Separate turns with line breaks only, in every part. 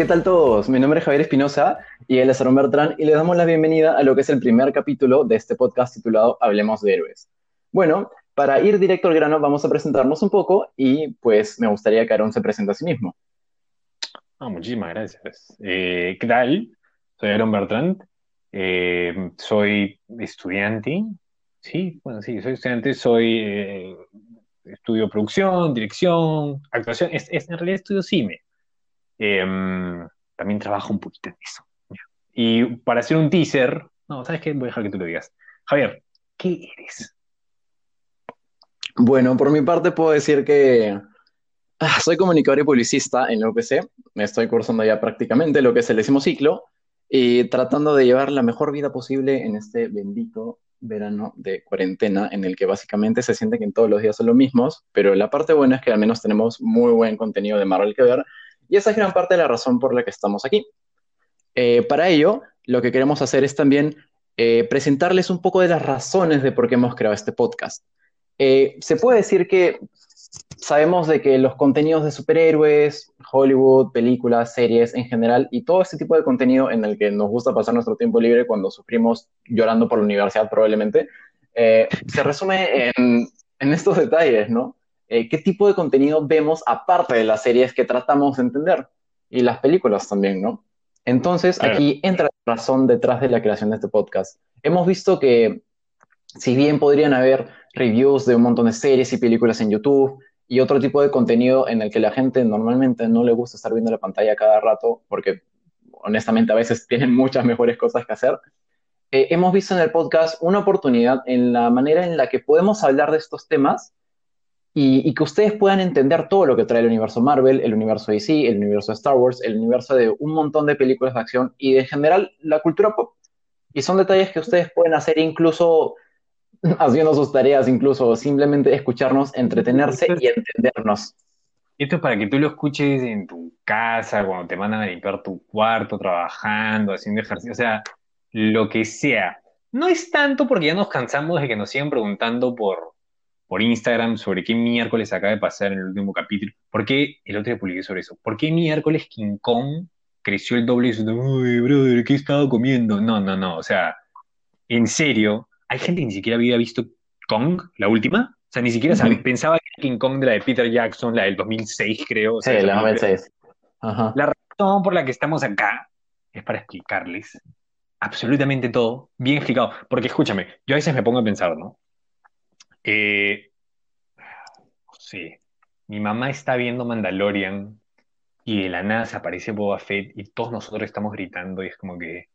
¿qué tal todos? Mi nombre es Javier Espinosa y él es Aaron Bertrand y le damos la bienvenida a lo que es el primer capítulo de este podcast titulado Hablemos de Héroes. Bueno, para ir directo al grano vamos a presentarnos un poco y pues me gustaría que Aaron se presente a sí mismo.
Ah, muchísimas gracias. Eh, ¿Qué tal? Soy Aaron Bertrand, eh, soy estudiante, sí, bueno, sí, soy estudiante, soy, eh, estudio producción, dirección, actuación, es, en realidad estudio cine. Em, también trabajo un poquito en eso. Y para hacer un teaser, no, ¿sabes qué? Voy a dejar que tú lo digas. Javier, ¿qué eres?
Bueno, por mi parte puedo decir que ah, soy comunicador y publicista en la UPC. Me estoy cursando ya prácticamente lo que es el décimo ciclo y tratando de llevar la mejor vida posible en este bendito verano de cuarentena en el que básicamente se siente que en todos los días son los mismos, pero la parte buena es que al menos tenemos muy buen contenido de Marvel que ver y esa es gran parte de la razón por la que estamos aquí. Eh, para ello, lo que queremos hacer es también eh, presentarles un poco de las razones de por qué hemos creado este podcast. Eh, se puede decir que sabemos de que los contenidos de superhéroes, Hollywood, películas, series en general y todo este tipo de contenido en el que nos gusta pasar nuestro tiempo libre cuando sufrimos llorando por la universidad probablemente, se resume en, en estos detalles, ¿no? Eh, qué tipo de contenido vemos aparte de las series que tratamos de entender y las películas también, ¿no? Entonces, aquí entra la razón detrás de la creación de este podcast. Hemos visto que, si bien podrían haber reviews de un montón de series y películas en YouTube y otro tipo de contenido en el que la gente normalmente no le gusta estar viendo la pantalla cada rato, porque honestamente a veces tienen muchas mejores cosas que hacer, eh, hemos visto en el podcast una oportunidad en la manera en la que podemos hablar de estos temas y, que ustedes puedan entender todo lo que trae el universo Marvel, el universo DC, el universo Star Wars, el universo de un montón de películas de acción y en general la cultura pop. Y son detalles que ustedes pueden hacer incluso haciendo sus tareas, incluso simplemente escucharnos, entretenerse y entendernos.
Esto es para que tú lo escuches en tu casa, cuando te mandan a limpiar tu cuarto, trabajando, haciendo ejercicio, o sea, lo que sea. No es tanto porque ya nos cansamos de que nos sigan preguntando por, por Instagram sobre qué miércoles acaba de pasar en el último capítulo. ¿Por qué? El otro día publiqué sobre eso. ¿Por qué miércoles King Kong creció el doble y uy, brother, ¿qué he estado comiendo? No, no, no. O sea, en serio, hay gente que ni siquiera había visto Kong, la última. O sea, ni siquiera pensaba que King Kong de la de Peter Jackson, la del 2006, creo.
sí, la 2006.
La razón por la que estamos acá es para explicarles absolutamente todo, bien explicado. Porque escúchame, yo a veces me pongo a pensar, ¿no? Eh, sí, mi mamá está viendo Mandalorian y de la nada se aparece Boba Fett y todos nosotros estamos gritando y es como que,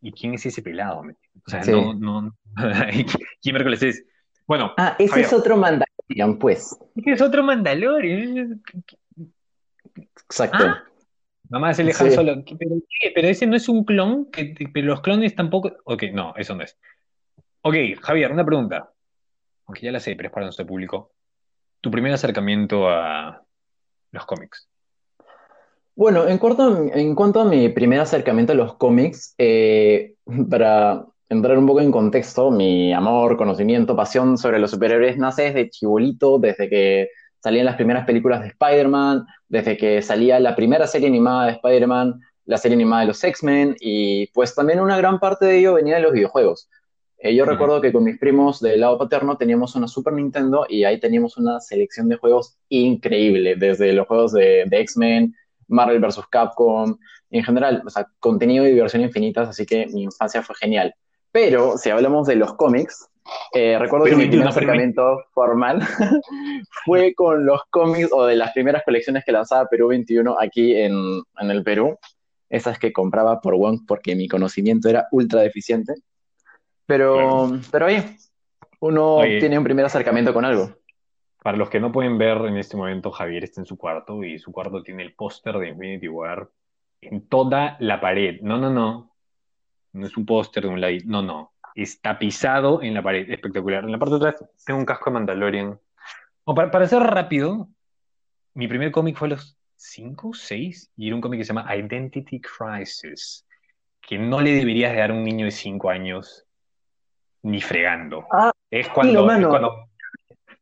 ¿y quién es ese pelado? O sea, no, no, ¿quién miércoles es? Bueno.
Ah, ese es otro Mandalorian, pues.
Ese es otro Mandalorian.
Exacto.
Ah, mamá se le solo. ¿Pero, ¿Pero ese no es un clon? ¿Pero los clones tampoco? Ok, no, eso no es. Ok, Javier, una pregunta aunque ya la sé, pero es para nuestro público, tu primer acercamiento a los cómics.
Bueno, en cuanto, a mi primer acercamiento a los cómics, eh, para entrar un poco en contexto, mi amor, conocimiento, pasión sobre los superhéroes nace desde chibolito, desde que salían las primeras películas de Spider-Man, desde que salía la primera serie animada de Spider-Man, la serie animada de los X-Men, y pues también una gran parte de ello venía de los videojuegos. Eh, yo recuerdo que con mis primos del lado paterno teníamos una Super Nintendo y ahí teníamos una selección de juegos increíble, desde los juegos de, X-Men, Marvel vs. Capcom, y en general, o sea, contenido y diversión infinitas, así que mi infancia fue genial. Pero si hablamos de los cómics, eh, recuerdo que mi primer acercamiento formal fue con los cómics o de las primeras colecciones que lanzaba Perú 21 aquí en, en el Perú. Esas que compraba por One porque mi conocimiento era ultra deficiente. Pero, pero oye, uno tiene un primer acercamiento con algo.
Para los que no pueden ver en este momento, Javier está en su cuarto y su cuarto tiene el póster de Infinity War en toda la pared. No, no, no. No es un póster de un lado. No, no. Está pisado en la pared. Espectacular. En la parte de atrás tengo un casco de Mandalorian. para, para ser rápido, mi primer cómic fue a los 5, 6 y era un cómic que se llama Identity Crisis, que no le deberías dar a un niño de 5 años ni fregando.
Ah, es cuando,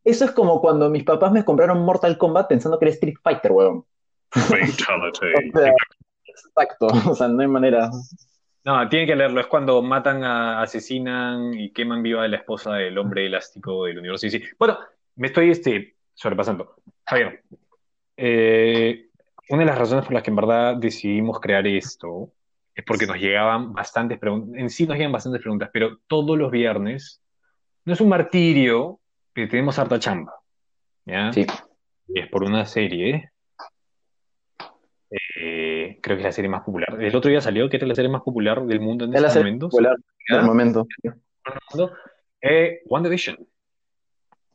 Eso es como cuando mis papás me compraron Mortal Kombat pensando que era Street Fighter, weón. exacto, o sea, no hay manera.
No, tienen que leerlo. Es cuando matan, a, asesinan y queman viva a la esposa del hombre elástico del universo. Sí, sí. Bueno, me estoy este, sobrepasando. Javier, eh, una de las razones por las que en verdad decidimos crear esto es porque nos llegaban bastantes preguntas. En sí nos llegan bastantes preguntas, pero todos los viernes no es un martirio, pero tenemos harta chamba. ¿Ya?
Sí.
Y es por una serie eh, creo que es la serie más popular. El otro día salió que era la serie más popular del mundo en
Es la
este
serie
momento.
popular del momento.
Eh, WandaVision.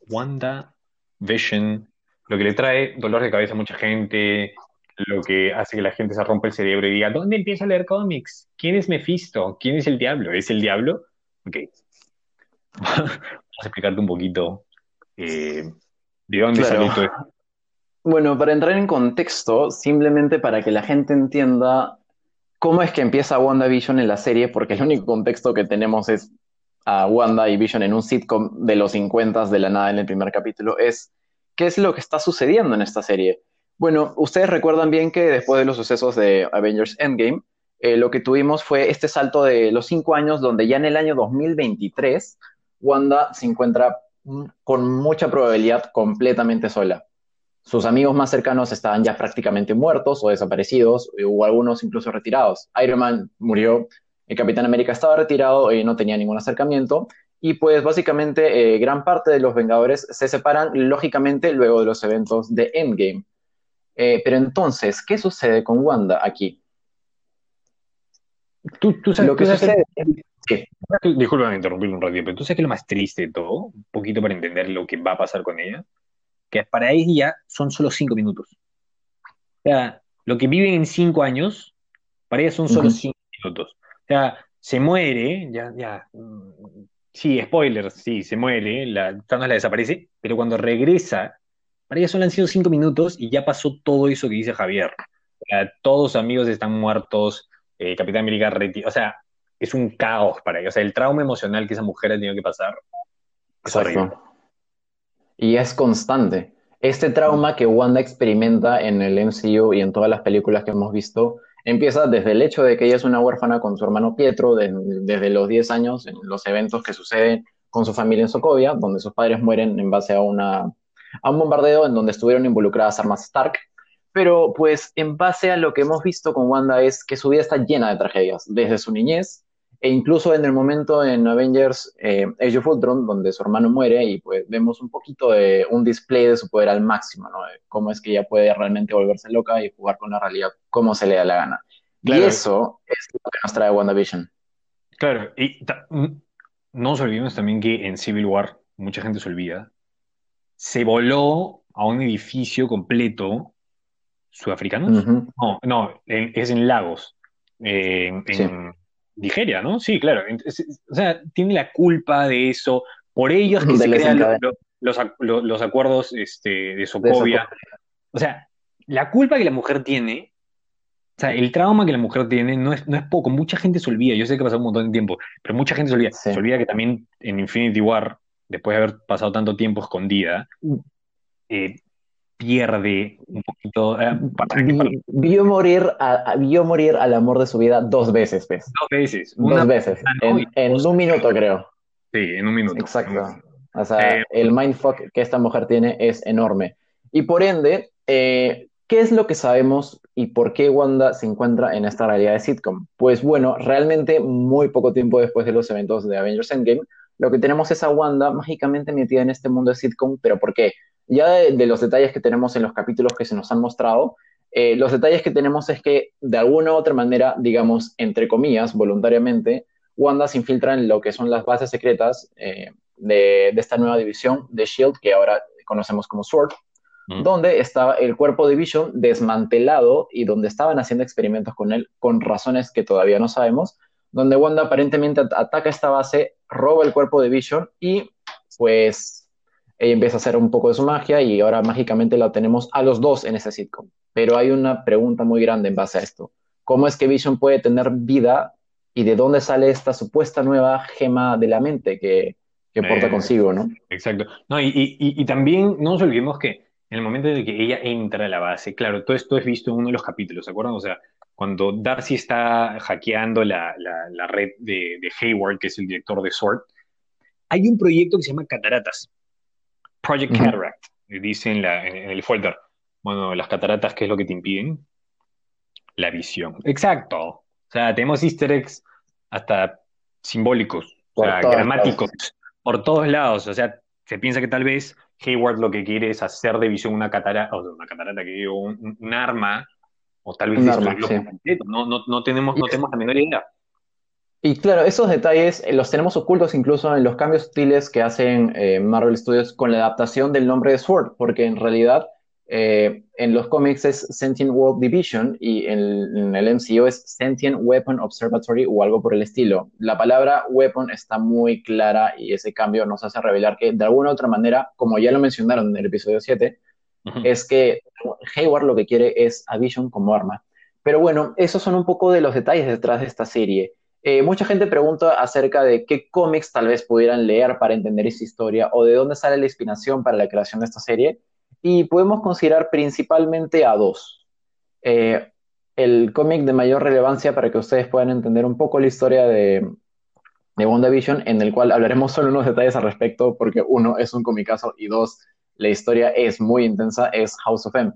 WandaVision. Lo que le trae dolor de cabeza a mucha gente, lo que hace que la gente se rompa el cerebro y diga, ¿dónde empiezo a leer cómics? ¿Quién es Mephisto? ¿Quién es el diablo? ¿Es el diablo? Ok. Vamos a explicarte un poquito eh, de dónde
Claro.
salió todo esto.
Bueno, para entrar en contexto, simplemente para que la gente entienda cómo es que empieza WandaVision en la serie, porque el único contexto que tenemos es a Wanda y Vision en un sitcom de los 50 de la nada en el primer capítulo, es qué es lo que está sucediendo en esta serie. Bueno, ustedes recuerdan bien que después de los sucesos de Avengers Endgame, eh, lo que tuvimos fue este salto de los cinco años, donde ya en el año 2023, Wanda se encuentra mm, con mucha probabilidad completamente sola. Sus amigos más cercanos estaban ya prácticamente muertos o desaparecidos, eh, o algunos incluso retirados. Iron Man murió, el Capitán América estaba retirado y no tenía ningún acercamiento. Y pues básicamente eh, gran parte de los Vengadores se separan lógicamente luego de los eventos de Endgame. Eh, pero entonces, ¿qué sucede con Wanda aquí?
Tú, tú sabes,
Lo que
tú
sucede... Sí,
Disculpa interrumpirlo un ratito, pero tú sabes que lo más triste de todo, un poquito para entender lo que va a pasar con ella, que para ella son solo cinco minutos. O sea, lo que viven en cinco años, para ella son solo
Ujú.
cinco minutos. O sea, se muere, ya, ya, mm, sí, spoilers, sí, se muere, la, Thanos la desaparece, pero cuando regresa, para ella solo han sido cinco minutos y ya pasó todo eso que dice Javier. O sea, todos sus amigos están muertos, eh, Capitán América reti- o sea, es un caos para ella. O sea, el trauma emocional que esa mujer ha tenido que pasar es horrible.
Y es constante. Este trauma que Wanda experimenta en el MCU y en todas las películas que hemos visto empieza desde el hecho de que ella es una huérfana con su hermano Pietro de- desde los 10 años, en los eventos que suceden con su familia en Sokovia, donde sus padres mueren en base a, una, a un bombardeo en donde estuvieron involucradas armas Stark. Pero pues en base a lo que hemos visto con Wanda es que su vida está llena de tragedias, desde su niñez e incluso en el momento en Avengers eh, Age of Ultron, donde su hermano muere y pues vemos un poquito de un display de su poder al máximo, ¿no? De cómo es que ella puede realmente volverse loca y jugar con la realidad como se le da la gana.
Claro.
Y eso es lo que nos trae WandaVision.
Claro, y no nos olvidemos también que en Civil War, mucha gente se olvida, se voló a un edificio completo sudafricanos.
Ujú.
No, no, en- es en Lagos, eh, en,
Sí.
en Nigeria, ¿no? Sí, claro. Entonces, o sea, tiene la culpa de eso. Por ellos que
De
se crean los, ac- lo- los acuerdos este, de
de
Sokovia.
Sokovia.
O sea, la culpa que la mujer tiene, o sea, el trauma que la mujer tiene no es, no es poco. Mucha gente se olvida. Yo sé que pasado un montón de tiempo, pero mucha gente se olvida.
Sí.
Se olvida que también en Infinity War, después de haber pasado tanto tiempo escondida, eh, pierde un poquito. eh, para-
Vi-
para-
vio, morir a, a- vio morir al amor de su vida dos veces, ¿ves?
dos veces. Una,
Dos veces. en un minuto, creo.
sí, en un minuto.
Exacto. O sea,
Eh,
el mindfuck que esta mujer tiene es enorme. Y por ende, eh, ¿qué es lo que sabemos y por qué Wanda se encuentra en esta realidad de sitcom? Pues bueno, realmente muy poco tiempo después de los eventos de Avengers Endgame, lo que tenemos es a Wanda mágicamente metida en este mundo de sitcom, pero ¿por qué? Ya de, de los detalles que tenemos en los capítulos que se nos han mostrado, eh, los detalles que tenemos es que de alguna u otra manera, digamos, entre comillas, voluntariamente, Wanda se infiltra en lo que son las bases secretas eh, de, de esta nueva división de Shield, que ahora conocemos como SWORD,
Mm.
donde estaba el cuerpo de Vision desmantelado y donde estaban haciendo experimentos con él con razones que todavía no sabemos, donde Wanda aparentemente at- ataca esta base, roba el cuerpo de Vision y pues ella empieza a hacer un poco de su magia y ahora mágicamente la tenemos a los dos en ese sitcom. Pero hay una pregunta muy grande en base a esto. ¿Cómo es que Vision puede tener vida y de dónde sale esta supuesta nueva gema de la mente que, que porta
Eh,
consigo, ¿no?
Exacto. No, y, y- y- y también no nos olvidemos que en el momento en el que ella entra a la base, claro, todo esto es visto en uno de los capítulos, ¿se acuerdan? O sea, cuando Darcy está hackeando la, red de, Hayward, que es el director de SWORD, hay un proyecto que se llama Cataratas, Project Cataract, dice en, en, el folder. Bueno, las cataratas, ¿qué es lo que te impiden? La visión. Exacto. O sea, tenemos easter eggs hasta simbólicos, o sea, gramáticos, por todos lados. O sea, se piensa que tal vez Hayward lo que quiere es hacer de visión una catarata, o una catarata que digo, un, arma, o tal vez no, no, no, tenemos, no tenemos la menor idea.
Y claro, esos detalles eh, los tenemos ocultos incluso en los cambios sutiles que hacen eh, Marvel Studios con la adaptación del nombre de Sword, porque en realidad eh, en los cómics es Sentient World Division y en, el MCU es Sentient Weapon Observatory o algo por el estilo. La palabra weapon está muy clara y ese cambio nos hace revelar que de alguna u otra manera, como ya lo mencionaron en el episodio 7, es que Hayward lo que quiere es a Vision como arma. Pero bueno, esos son un poco de los detalles detrás de esta serie. Eh, mucha gente pregunta acerca de qué cómics tal vez pudieran leer para entender esa historia o de dónde sale la inspiración para la creación de esta serie y podemos considerar principalmente a dos. Eh, el cómic de mayor relevancia para que ustedes puedan entender un poco la historia de, de WandaVision, en el cual hablaremos solo unos detalles al respecto, porque uno, es un comicazo y dos, la historia es muy intensa, es House of M.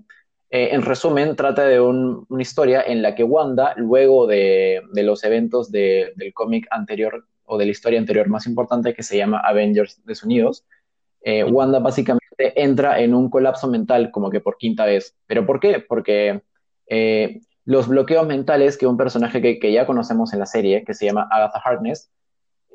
Eh, en resumen, trata de una historia en la que Wanda, luego de, los eventos del cómic anterior o de la historia anterior más importante que se llama Avengers Desunidos, eh, Wanda básicamente entra en un colapso mental como que por quinta vez. ¿Pero por qué? Porque eh, los bloqueos mentales que un personaje que, ya conocemos en la serie, que se llama Agatha Harkness,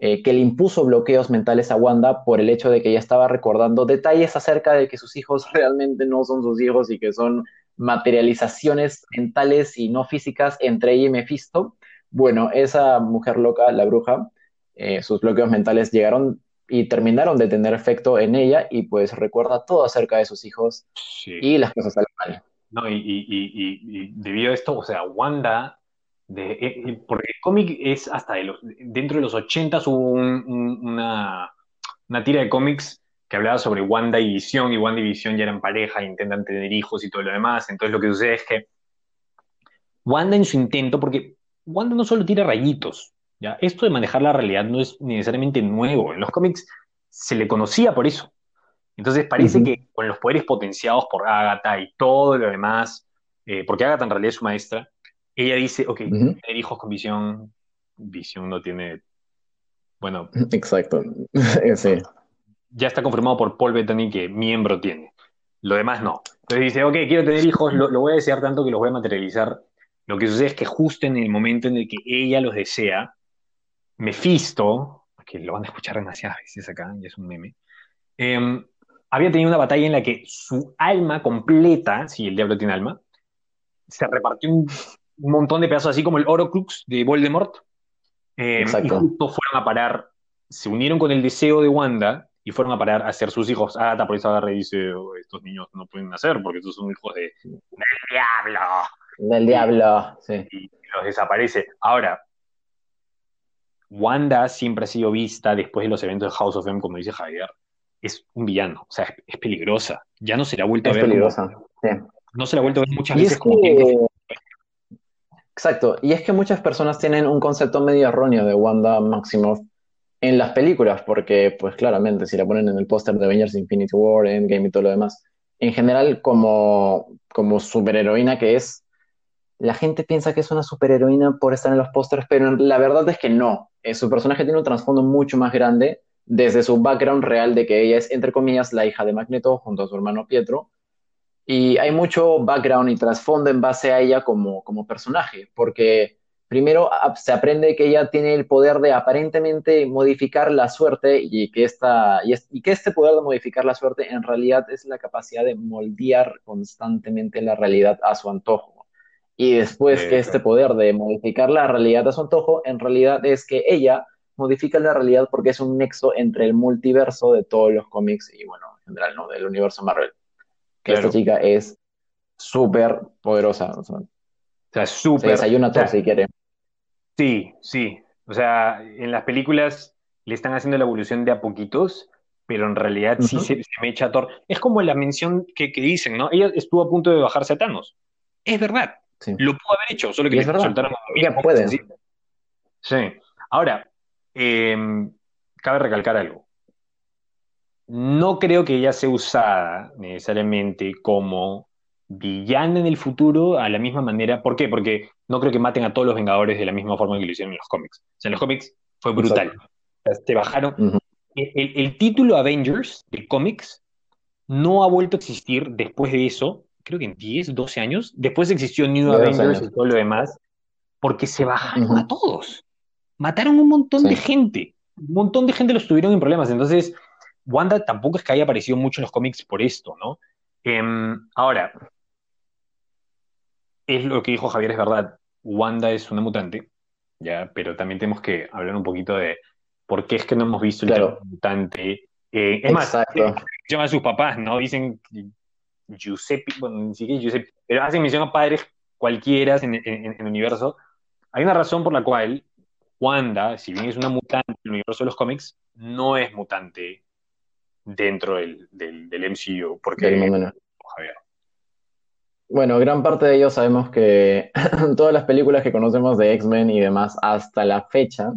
eh, que le impuso bloqueos mentales a Wanda por el hecho de que ella estaba recordando detalles acerca de que sus hijos realmente no son sus hijos y que son materializaciones mentales y no físicas entre ella y Mephisto. Bueno, esa mujer loca, la bruja, eh, sus bloqueos mentales llegaron y terminaron de tener efecto en ella y pues recuerda todo acerca de sus hijos y las cosas salen mal.
No, y, y, y, debido a esto, o sea, Wanda, de, eh, eh, porque el cómic es hasta de los, dentro de los 80 hubo una, una tira de cómics que hablaba sobre Wanda y Visión, y Wanda y Visión ya eran pareja, intentan tener hijos y todo lo demás, entonces lo que sucede es que Wanda en su intento, porque Wanda no solo tira rayitos, ¿ya? Esto de manejar la realidad no es necesariamente nuevo. En los cómics se le conocía por eso. Entonces parece que con los poderes potenciados por Agatha y todo lo demás, eh, porque Agatha en realidad es su maestra, ella dice, ok, tener hijos con visión, visión no tiene, bueno.
Exacto, sí.
Ya está confirmado por Paul Bettany que miembro tiene. Lo demás no. Entonces dice, ok, quiero tener hijos, lo, lo voy a desear tanto que los voy a materializar. Lo que sucede es que justo en el momento en el que ella los desea, Mephisto, que lo van a escuchar demasiadas veces acá, y es un meme, em, había tenido una batalla en la que su alma completa, si el diablo tiene alma, se repartió un, montón de pedazos, así como el Orocrux de Voldemort. Eh, y justo fueron a parar, se unieron con el deseo de Wanda y fueron a parar a ser sus hijos. Agatha por eso agarra y dice, oh, estos niños no pueden nacer porque estos son hijos de, del diablo.
Del diablo, sí.
Y los desaparece. Ahora, Wanda siempre ha sido vista después de los eventos de House of M, como dice Javier, es un villano, o sea, es, peligrosa. Ya no se la ha vuelto a ver.
Peligrosa.
No se la ha vuelto a ver muchas veces como
Exacto, y es que muchas personas tienen un concepto medio erróneo de Wanda Maximoff en las películas, porque, pues claramente, si la ponen en el póster de Avengers Infinity War, Endgame y todo lo demás, en general, como, como superheroína que es, la gente piensa que es una superheroína por estar en los pósters, pero la verdad es que no. Eh, su personaje tiene un trasfondo mucho más grande desde su background real de que ella es, entre comillas, la hija de Magneto junto a su hermano Pietro. Y hay mucho background y trasfondo en base a ella como, como personaje, porque primero se aprende que ella tiene el poder de aparentemente modificar la suerte y que, esta, y, y que este poder de modificar la suerte en realidad es la capacidad de moldear constantemente la realidad a su antojo. Y después que este poder de modificar la realidad a su antojo, en realidad es que ella modifica la realidad porque es un nexo entre el multiverso de todos los cómics y, bueno, en general, ¿no? Del universo Marvel. Que esta chica es súper poderosa. O
sea, súper.
Se desayuna todo si quiere.
Sí, sí. O sea, en las películas le están haciendo la evolución de a poquitos, pero en realidad sí se, me echa Thor. Es como la mención que, que, dicen, ¿no? Ella estuvo a punto de bajarse a Thanos. Es verdad, Lo pudo haber hecho, solo que
le soltaron Ya puede.
Sí. Ahora, em, cabe recalcar algo. No creo que ella sea usada necesariamente como villana en el futuro a la misma manera. ¿Por qué? Porque no creo que maten a todos los Vengadores de la misma forma que lo hicieron en los cómics. O sea, en los cómics fue brutal. te bajaron. el, título Avengers de cómics no ha vuelto a existir después de eso, creo que en 10, 12 años. Después existió New Avengers y todo lo demás, porque se bajaron a todos. Mataron un montón de gente. Un montón de gente los tuvieron en problemas. Entonces, Wanda tampoco es que haya aparecido mucho en los cómics por esto, ¿no? Em, ahora, es lo que dijo Javier, es verdad. Wanda es una mutante, ya, pero también tenemos que hablar un poquito de por qué es que no hemos visto el mutante. Eh, es más, llaman a sus papás, ¿no? Dicen Giuseppe, bueno, ni siquiera Giuseppe, pero hacen mención a padres cualquiera en, el universo. Hay una razón por la cual Wanda, si bien es una mutante en el universo de los cómics, no es mutante dentro del, del, MCU, porque...
Bueno, gran parte de ellos sabemos que todas las películas que conocemos de X-Men y demás hasta la fecha,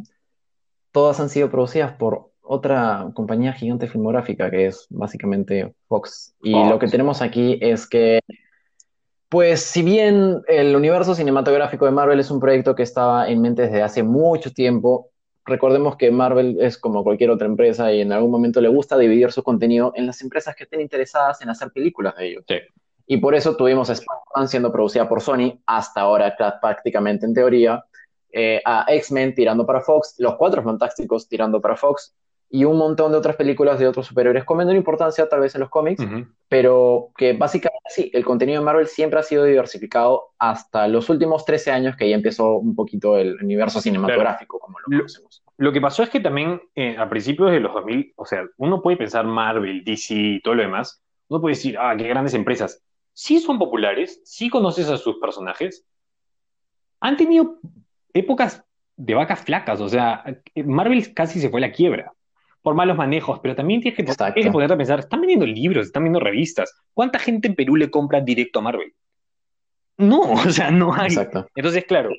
todas han sido producidas por otra compañía gigante filmográfica que es básicamente Fox. Y lo que tenemos aquí es que, pues si bien el universo cinematográfico de Marvel es un proyecto que estaba en mente desde hace mucho tiempo, recordemos que Marvel es como cualquier otra empresa y en algún momento le gusta dividir su contenido en las empresas que estén interesadas en hacer películas de ellos. Y por eso tuvimos Spider-Man siendo producida por Sony, hasta ahora prácticamente en teoría, eh, a X-Men tirando para Fox, Los Cuatro Fantásticos tirando para Fox, y un montón de otras películas de otros superhéroes con menor importancia tal vez en los cómics, pero que básicamente sí, el contenido de Marvel siempre ha sido diversificado hasta los últimos 13 años que ya empezó un poquito el universo cinematográfico, como lo conocemos.
Lo, que pasó es que también eh, a principios de los 2000, o sea, uno puede pensar Marvel, DC y todo lo demás, uno puede decir, ah, qué grandes empresas. Sí son populares, sí conoces a sus personajes, han tenido épocas de vacas flacas, o sea, Marvel casi se fue a la quiebra por malos manejos, pero también tienes que, tienes que ponerte a pensar, están vendiendo libros, están vendiendo revistas. ¿Cuánta gente en Perú le compra directo a Marvel? No, o sea, no hay. Exacto. Entonces, claro,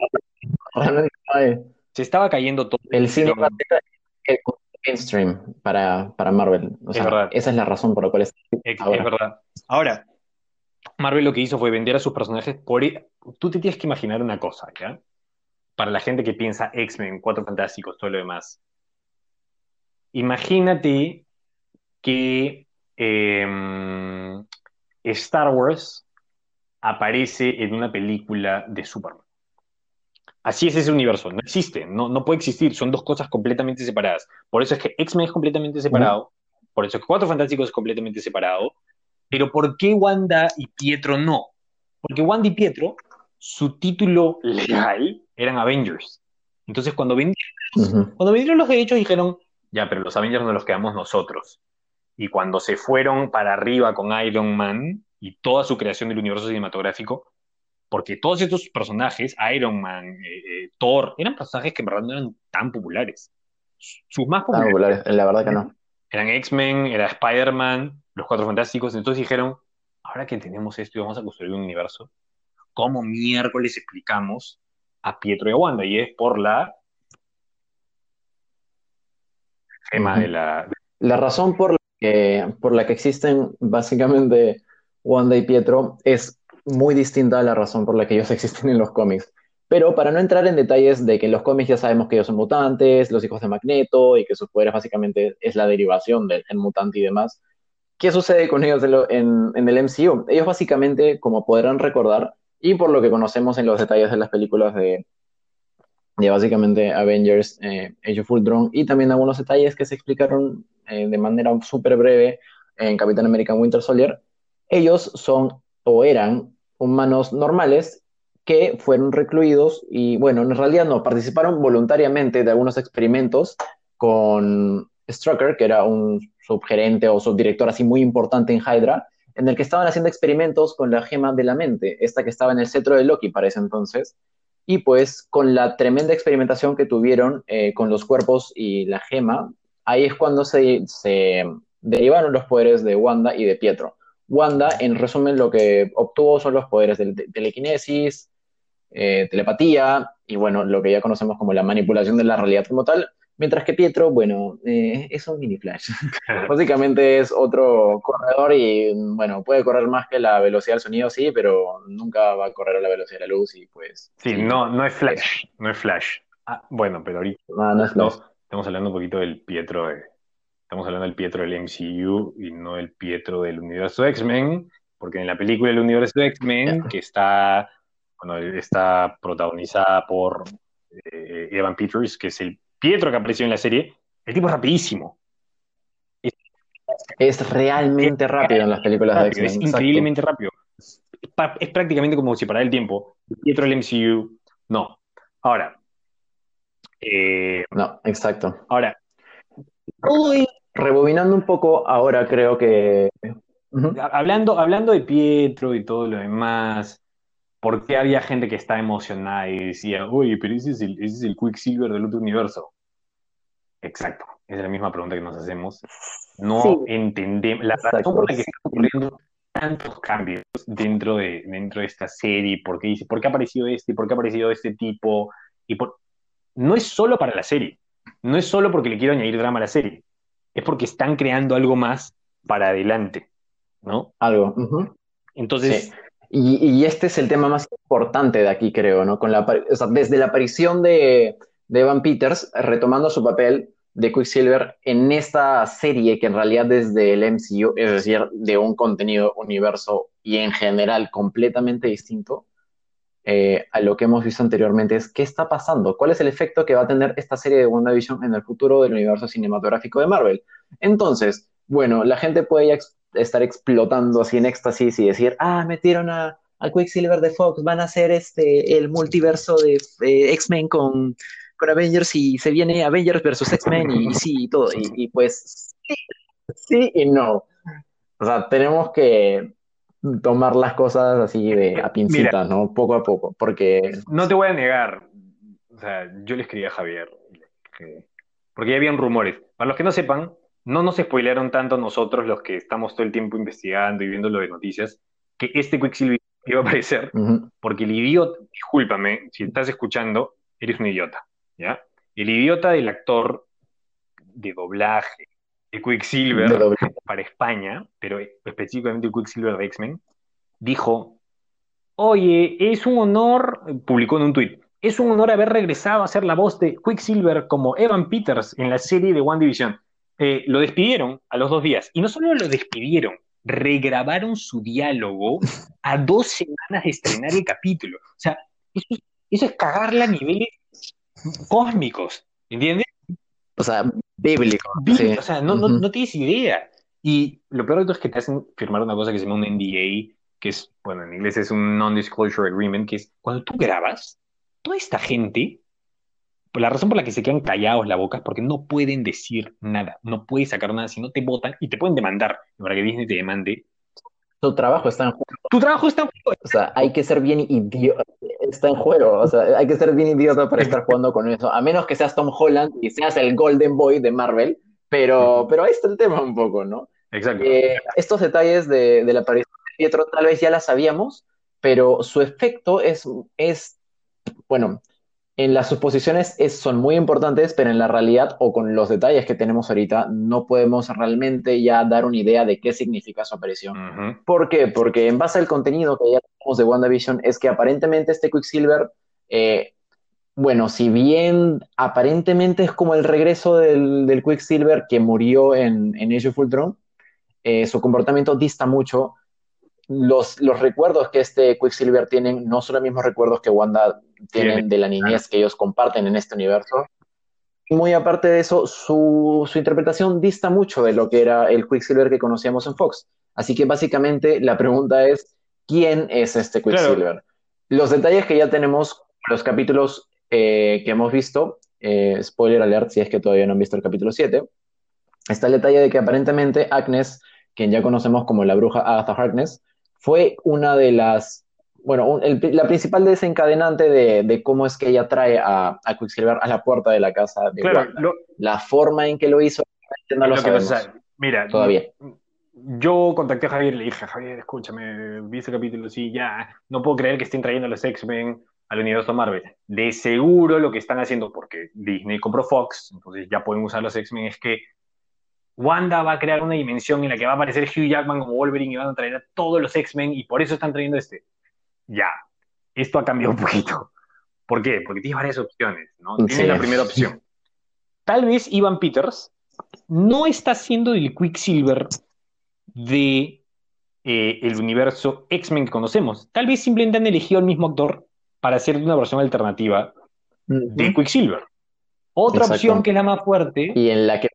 se estaba cayendo todo.
El cine el mainstream para, para Marvel. O sea, es verdad. Esa es la razón por la cual es.
Es, verdad. Ahora, Marvel lo que hizo fue vender a sus personajes por. E, tú te tienes que imaginar una cosa, ¿ya? Para la gente que piensa X-Men, Cuatro Fantásticos, todo lo demás Imagínate que em, Star Wars aparece en una película de Superman. Así es ese universo, no existe, no, no puede existir, son dos cosas completamente separadas. Por eso es que X-Men es completamente separado, por eso es que Cuatro Fantásticos es completamente separado, pero ¿por qué Wanda y Pietro no? Porque Wanda y Pietro, su título legal eran Avengers. Entonces cuando vendieron, cuando vendieron los derechos dijeron, ya, pero los Avengers no los quedamos nosotros. Y cuando se fueron para arriba con Iron Man y toda su creación del universo cinematográfico, porque todos estos personajes, Iron Man, eh, eh, Thor, eran personajes que en verdad no eran tan populares. Sus más
populares, la verdad que no.
Eran X-Men, era Spider-Man, los Cuatro Fantásticos. Entonces dijeron, ahora que tenemos esto y vamos a construir un universo, ¿cómo miércoles explicamos a Pietro y a Wanda? Y es por la
la... razón por la, que, por la que existen básicamente Wanda y Pietro es muy distinta a la razón por la que ellos existen en los cómics. Pero para no entrar en detalles de que en los cómics ya sabemos que ellos son mutantes, los hijos de Magneto, y que sus poderes básicamente es la derivación del mutante y demás, ¿qué sucede con ellos en, el MCU? Ellos básicamente, como podrán recordar, y por lo que conocemos en los detalles de las películas de, de básicamente Avengers eh, Age of Ultron y también algunos detalles que se explicaron eh, de manera súper breve en Capitán American Winter Soldier. Ellos son o eran humanos normales que fueron recluidos y bueno, en realidad no, participaron voluntariamente de algunos experimentos con Strucker, que era un subgerente o subdirector así muy importante en Hydra, en el que estaban haciendo experimentos con la gema de la mente, esta que estaba en el cetro de Loki para ese entonces, y pues con la tremenda experimentación que tuvieron eh, con los cuerpos y la gema, ahí es cuando se, derivaron los poderes de Wanda y de Pietro. Wanda, en resumen, lo que obtuvo son los poderes de telequinesis, eh, telepatía y bueno, lo que ya conocemos como la manipulación de la realidad como tal, mientras que Pietro, bueno, eh, es un mini Flash. Básicamente es otro corredor y bueno, puede correr más que la velocidad del sonido, sí, pero nunca va a correr a la velocidad de la luz y pues...
Sí, no, no es Flash, no es Flash. Ah, bueno, pero ahorita
No, no es Flash.
no, estamos hablando un poquito del Pietro, de- estamos hablando del Pietro del MCU y no el Pietro del universo X-Men, porque en la película del universo X-Men, que está, bueno, está protagonizada por eh, Evan Peters, que es el Pietro que apareció en la serie, el tipo es rapidísimo.
Es realmente rápido en las películas de X-Men.
es increíblemente rápido. Es, prácticamente como si parara el tiempo. El Pietro del MCU, no. Ahora, eh,
No, exacto.
ahora, es-
Rebobinando un poco, ahora creo que...
Hablando, hablando de Pietro y todo lo demás, ¿por qué había gente que estaba emocionada y decía, oye, pero ese es el, ese es el Quicksilver del otro universo? Exacto, es la misma pregunta que nos hacemos. No
Sí.
entendemos la
Exacto,
razón por la que están ocurriendo tantos cambios dentro de, dentro de esta serie, porque dice, ¿por qué ha aparecido este? ¿Por qué ha aparecido este tipo? Y por... No es solo para la serie, no es solo porque le quiero añadir drama a la serie, es porque están creando algo más para adelante, ¿no?
Algo. ujú.
Entonces,
Sí. Y, este es el tema más importante de aquí, creo, ¿no? Con la, o sea, desde la aparición de, de Evan Peters, retomando su papel de Quicksilver en esta serie que en realidad desde el MCU, es decir, de un contenido, universo y en general completamente distinto eh, a lo que hemos visto anteriormente, es qué está pasando, cuál es el efecto que va a tener esta serie de WandaVision en el futuro del universo cinematográfico de Marvel. Entonces, bueno, la gente puede ya estar explotando así en éxtasis y decir, ah, metieron a, al Quicksilver de Fox, van a hacer este, el multiverso de eh, X-Men con, con Avengers y se viene Avengers versus X-Men y, y sí, y todo. Y, y pues sí, sí y no. O sea, tenemos que tomar las cosas así de a pincitas, ¿no? Poco a poco, porque
no te voy a negar, o sea, yo le escribí a Javier, que- porque ya habían rumores. Para los que no sepan, no nos spoilearon tanto nosotros los que estamos todo el tiempo investigando y viendo lo de noticias, que este Quicksilver iba a aparecer Porque el idiota, discúlpame, si estás escuchando, eres un idiota, ¿ya? El idiota del actor de doblaje de Quicksilver
de
para España, pero específicamente el Quicksilver de X-Men, dijo, oye, es un honor, publicó en un tuit, es un honor haber regresado a ser la voz de Quicksilver como Evan Peters en la serie de One Division. Eh, lo despidieron a los dos días, y no solo lo despidieron, regrabaron su diálogo a dos semanas de estrenar el capítulo. O sea, eso, es- eso es cagarla a niveles cósmicos, ¿entiendes?
O sea, bíblico.
Bien,
sí.
O sea, no, no,
Ujú.
no tienes idea. Y lo peor de todo es que te hacen firmar una cosa que se llama un NDA, que es, bueno, en inglés es un Non-Disclosure Agreement, que es cuando tú grabas, toda esta gente, la razón por la que se quedan callados la boca es porque no pueden decir nada, no puedes sacar nada, si no te votan y te pueden demandar. Para que Disney te demande.
Tu trabajo está en juego.
Tu trabajo está en juego.
O sea, hay que ser bien idiota. Está en juego. O sea, hay que ser bien idiota para estar jugando con eso. A menos que seas Tom Holland y seas el Golden Boy de Marvel. Pero, pero ahí está el tema un poco, ¿no?
Exacto.
Eh, estos detalles de, de la aparición de Pietro tal vez ya las sabíamos, pero su efecto es, es bueno, en las suposiciones es- son muy importantes, pero en la realidad o con los detalles que tenemos ahorita no podemos realmente ya dar una idea de qué significa su aparición. ¿Por qué? Porque en base al contenido que ya tenemos de WandaVision es que aparentemente este Quicksilver, eh, bueno, si bien aparentemente es como el regreso del, del Quicksilver que murió en, en Age of Ultron, eh, su comportamiento dista mucho. Los, los recuerdos que este Quicksilver tienen no son los mismos recuerdos que Wanda tienen
Tiene,
de la niñez que ellos comparten en este universo. Y muy aparte de eso, su, su interpretación dista mucho de lo que era el Quicksilver que conocíamos en Fox. Así que básicamente la pregunta es, ¿quién es este Quicksilver? Los detalles que ya tenemos, los capítulos eh, que hemos visto, eh, spoiler alert si es que todavía no han visto el capítulo 7, está el detalle de que aparentemente Agnes, quien ya conocemos como la bruja Agatha Harkness, fue una de las, bueno, un- el- la principal desencadenante de, de cómo es que ella trae a, a Quicksilver a la puerta de la casa de
Claro, lo,
La forma en que lo hizo, no lo
lo que. Mira,
todavía.
Yo contacté a Javier y le dije, Javier, escúchame, vi ese capítulo, sí, ya, no puedo creer que estén trayendo a los X-Men al universo Marvel. De seguro lo que están haciendo, porque Disney compró Fox, entonces ya pueden usar los X-Men, es que Wanda va a crear una dimensión en la que va a aparecer Hugh Jackman como Wolverine y van a traer a todos los X-Men y por eso están trayendo este. Ya, esto ha cambiado un poquito. ¿Por qué? Porque tienes varias opciones, ¿no? Tienes la primera opción. Tal vez Ivan Peters no está siendo el Quicksilver de eh, el universo X-Men que conocemos. Tal vez simplemente han elegido al mismo actor para hacer una versión alternativa de Quicksilver. Otra opción que es la más fuerte.
Y en la que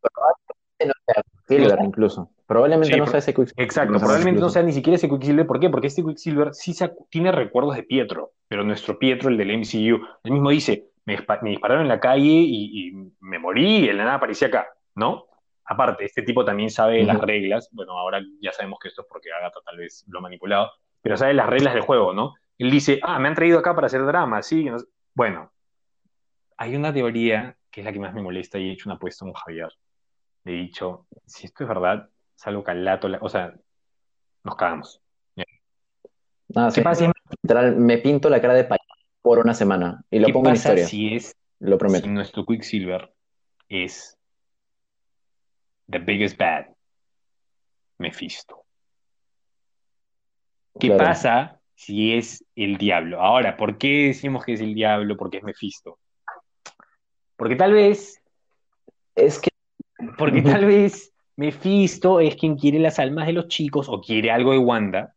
Quicksilver, incluso. Probablemente no sea ese Quicksilver.
Exacto, probablemente no sea ni siquiera ese Quicksilver. ¿Por qué? Porque este Quicksilver sí tiene recuerdos de Pietro, pero nuestro Pietro, el del MCU, él mismo dice: Me, dispararon en la calle y, me morí y en la nada aparecía acá, ¿no? Aparte, este tipo también sabe las reglas. Bueno, ahora ya sabemos que esto es porque Agatha tal vez lo ha manipulado, pero sabe las reglas del juego, ¿no? Él dice, ah, me han traído acá para hacer drama, sí. Bueno, hay una teoría que es la que más me molesta y he hecho una apuesta con Javier. He dicho, si esto es verdad, salgo calato, o sea, nos cagamos.
Ah, ¿Qué pasa? me pinto la cara de payaso por una semana y lo pongo en historia.
Si es,
lo prometo. Si
nuestro Quicksilver es the biggest bad, Mephisto. ¿Qué pasa si es el diablo? Ahora, ¿por qué decimos que es el diablo? Porque es Mephisto. Porque tal vez.
Es que.
Porque tal vez Mephisto es quien quiere las almas de los chicos o quiere algo de Wanda.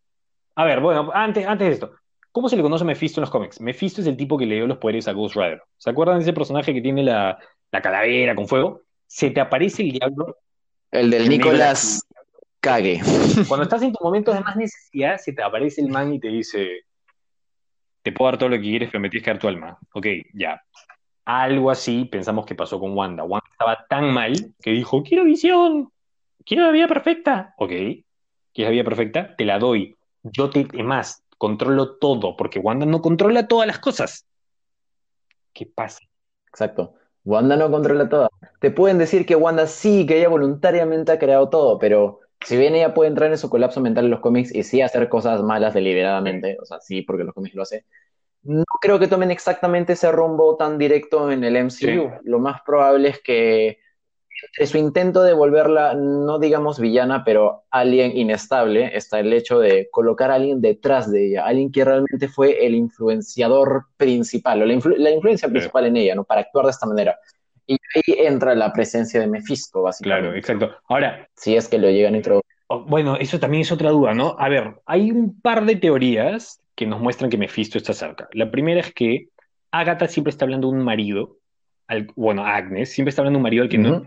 A ver, bueno, antes, antes de esto. ¿Cómo se le conoce a Mephisto en los cómics? Mephisto es el tipo que le dio los poderes a Ghost Rider. ¿Se acuerdan de ese personaje que tiene la, la calavera con fuego? Se te aparece el diablo
el del Nicolás Cague.
Cuando estás en tus momentos de más necesidad, se te aparece el man y te dice, te puedo dar todo lo que quieres, pero me tienes que dar tu alma. Ok, ya. Algo así pensamos que pasó con Wanda. Wanda estaba tan mal que dijo, quiero visión, quiero la vida perfecta. Ok, ¿quieres la vida perfecta? Te la doy. Yo te, más, controlo todo, porque Wanda no controla todas las cosas. ¿Qué pasa?
Exacto. Wanda no controla todo. Te pueden decir que Wanda sí, que ella voluntariamente ha creado todo, pero si bien ella puede entrar en su colapso mental en los cómics y sí hacer cosas malas deliberadamente, o sea, sí, porque los cómics lo hace, no creo que tomen exactamente ese rumbo tan directo en el MCU. Lo más probable es que en su intento de volverla, no digamos villana, pero alguien inestable, está el hecho de colocar a alguien detrás de ella, alguien que realmente fue el influenciador principal, o la, influencia principal en ella, ¿no? Para actuar de esta manera. Y ahí entra la presencia de Mephisto, básicamente.
Claro, exacto. Ahora.
Si es que lo llegan a introducir.
Oh, bueno, eso también es otra duda, ¿no? A ver, hay un par de teorías que nos muestran que Mephisto está cerca. La primera es que Agatha siempre está hablando de un marido, bueno, Agnes siempre está hablando de un marido al que no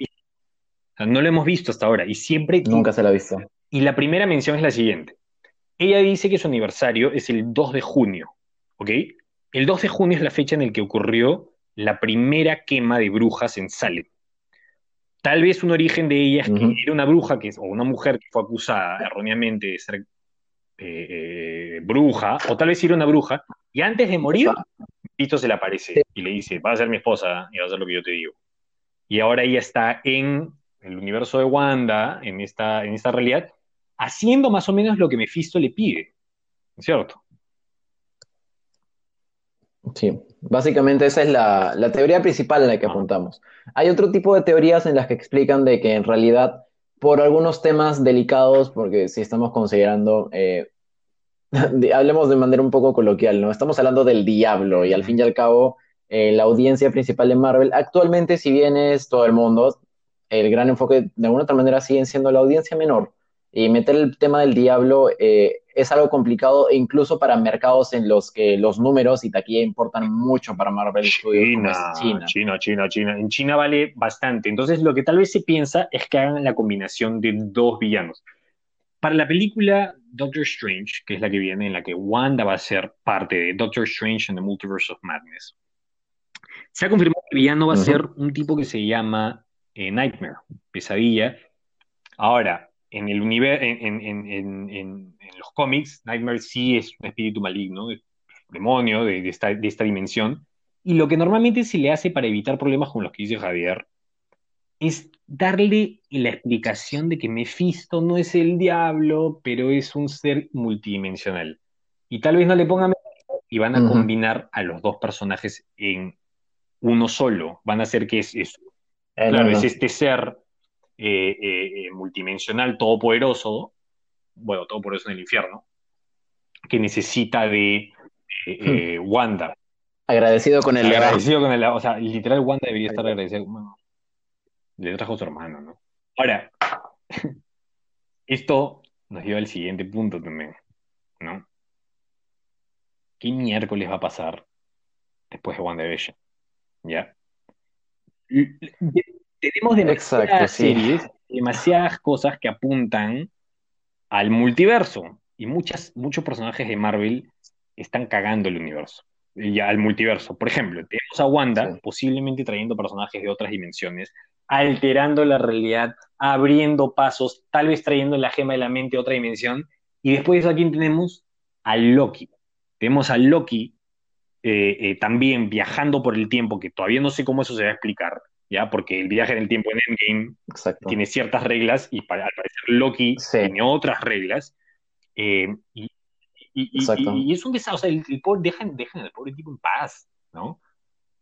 no lo hemos visto hasta ahora y siempre...
Nunca se lo ha visto.
Y la primera mención es la siguiente. Ella dice que su aniversario es el 2 de junio, ¿ok? El 2 de junio es la fecha en la que ocurrió la primera quema de brujas en Salem. Tal vez un origen de ella es que era una bruja que, o una mujer que fue acusada erróneamente de ser eh, bruja, o tal vez era una bruja, y antes de morir, Cristo se le aparece y le dice, va a ser mi esposa y va a hacer lo que yo te digo. Y ahora ella está en el universo de Wanda, en esta, en esta realidad, haciendo más o menos lo que Mephisto le pide, ¿cierto?
Sí, básicamente esa es la, teoría principal en la que apuntamos. Hay otro tipo de teorías en las que explican de que en realidad, por algunos temas delicados, porque si estamos considerando, eh, hablemos de manera un poco coloquial, ¿no? Estamos hablando del diablo y al fin y al cabo, eh, la audiencia principal de Marvel, actualmente, si bien es todo el mundo, el gran enfoque de alguna otra manera siguen siendo la audiencia menor. Y meter el tema del diablo eh, es algo complicado incluso para mercados en los que los números y taquilla importan mucho para Marvel
China, China. China, China, China. En China vale bastante. Entonces lo que tal vez se piensa es que hagan la combinación de dos villanos. Para la película Doctor Strange, que es la que viene, en la que Wanda va a ser parte de Doctor Strange and the Multiverse of Madness, se ha confirmado que el villano va a ser un tipo que se llama eh, Nightmare, pesadilla. Ahora, en, el en, los cómics, Nightmare sí es un espíritu maligno, demonio de, esta, dimensión. Y lo que normalmente se le hace para evitar problemas con los que dice Javier es darle la explicación de que Mephisto no es el diablo, pero es un ser multidimensional. Y tal vez no le pongan y van a combinar a los dos personajes en uno solo. Van a hacer que es, es claro, es este ser eh, eh, multidimensional, todopoderoso, bueno, todopoderoso en el infierno, que necesita de hmm. Wanda.
Agradecido con el
Agradecido con el O sea, literal, Wanda debería estar agradecido. le trajo a su hermano, ¿no? Ahora, esto nos lleva al siguiente punto también, ¿no? ¿Qué miércoles va a pasar después de WandaVision? ¿Ya? Tenemos demasiadas series, demasiadas cosas que apuntan al multiverso. Y muchas, muchos personajes de Marvel están cagando el universo. Ya, al multiverso. Por ejemplo, tenemos a Wanda posiblemente trayendo personajes de otras dimensiones, alterando la realidad, abriendo pasos, tal vez trayendo la gema de la mente a otra dimensión. Y después de eso, aquí tenemos a Loki. Tenemos a Loki eh, eh, también viajando por el tiempo, que todavía no sé cómo eso se va a explicar, ¿ya? Porque el viaje en el tiempo en Endgame tiene ciertas reglas y para, al parecer Loki tiene otras reglas. Eh, y, es un desastre, o sea, el, pobre, dejan, dejan al pobre tipo en paz, ¿no?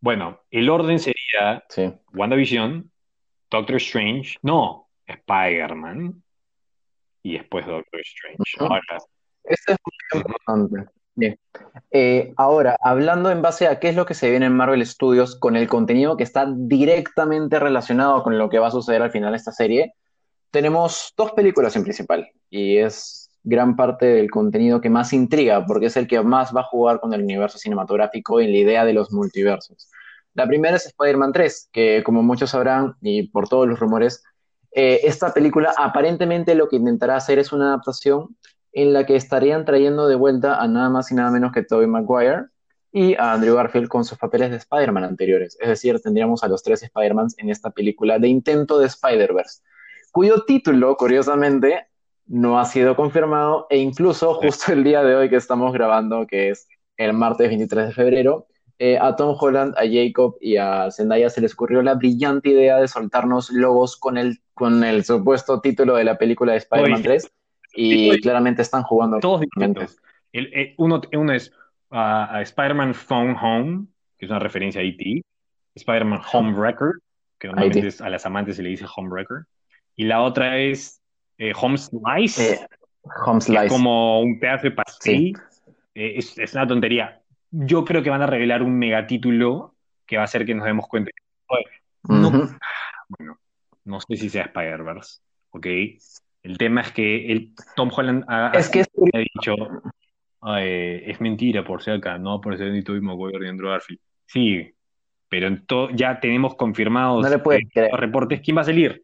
Bueno, el orden sería WandaVision, Doctor Strange, no, Spider-Man, y después Doctor Strange. Ahora,
es muy importante. Bien. Eh, ahora, hablando en base a qué es lo que se viene en Marvel Studios con el contenido que está directamente relacionado con lo que va a suceder al final de esta serie, tenemos dos películas en principal y es gran parte del contenido que más intriga porque es el que más va a jugar con el universo cinematográfico y la idea de los multiversos. La primera es Spider-Man 3, que como muchos sabrán y por todos los rumores, eh, esta película aparentemente lo que intentará hacer es una adaptación en la que estarían trayendo de vuelta a nada más y nada menos que Tobey Maguire y a Andrew Garfield con sus papeles de Spider-Man anteriores. Es decir, tendríamos a los tres Spider-Mans en esta película de intento de Spider-Verse, cuyo título, curiosamente, no ha sido confirmado e incluso justo el día de hoy que estamos grabando, que es el martes 23 de febrero, eh, a Tom Holland, a Jacob y a Zendaya se les ocurrió la brillante idea de soltarnos logos con el, con el supuesto título de la película de Spider-Man 3 y claramente están jugando.
Todos diferentes. Eh, uno, uno, es uh, Spider-Man Phone Home, que es una referencia a E.T. Spider-Man Home Record, que normalmente a las amantes se le dice Home Record. Y la otra es eh, Home Slice.
Eh, home Slice.
es como un pedazo de pastel. es, es, una tontería. Yo creo que van a revelar un megatítulo que va a hacer que nos demos cuenta. No, bueno, no sé si sea Spider-Verse, ¿ok? El tema es que el, Tom Holland ha,
es que
dicho, es mentira por ser acá, no por ser ni Tobey Maguire ni Andrew Garfield. Sí, pero en ya tenemos confirmados
no eh,
los reportes. ¿Quién va a salir?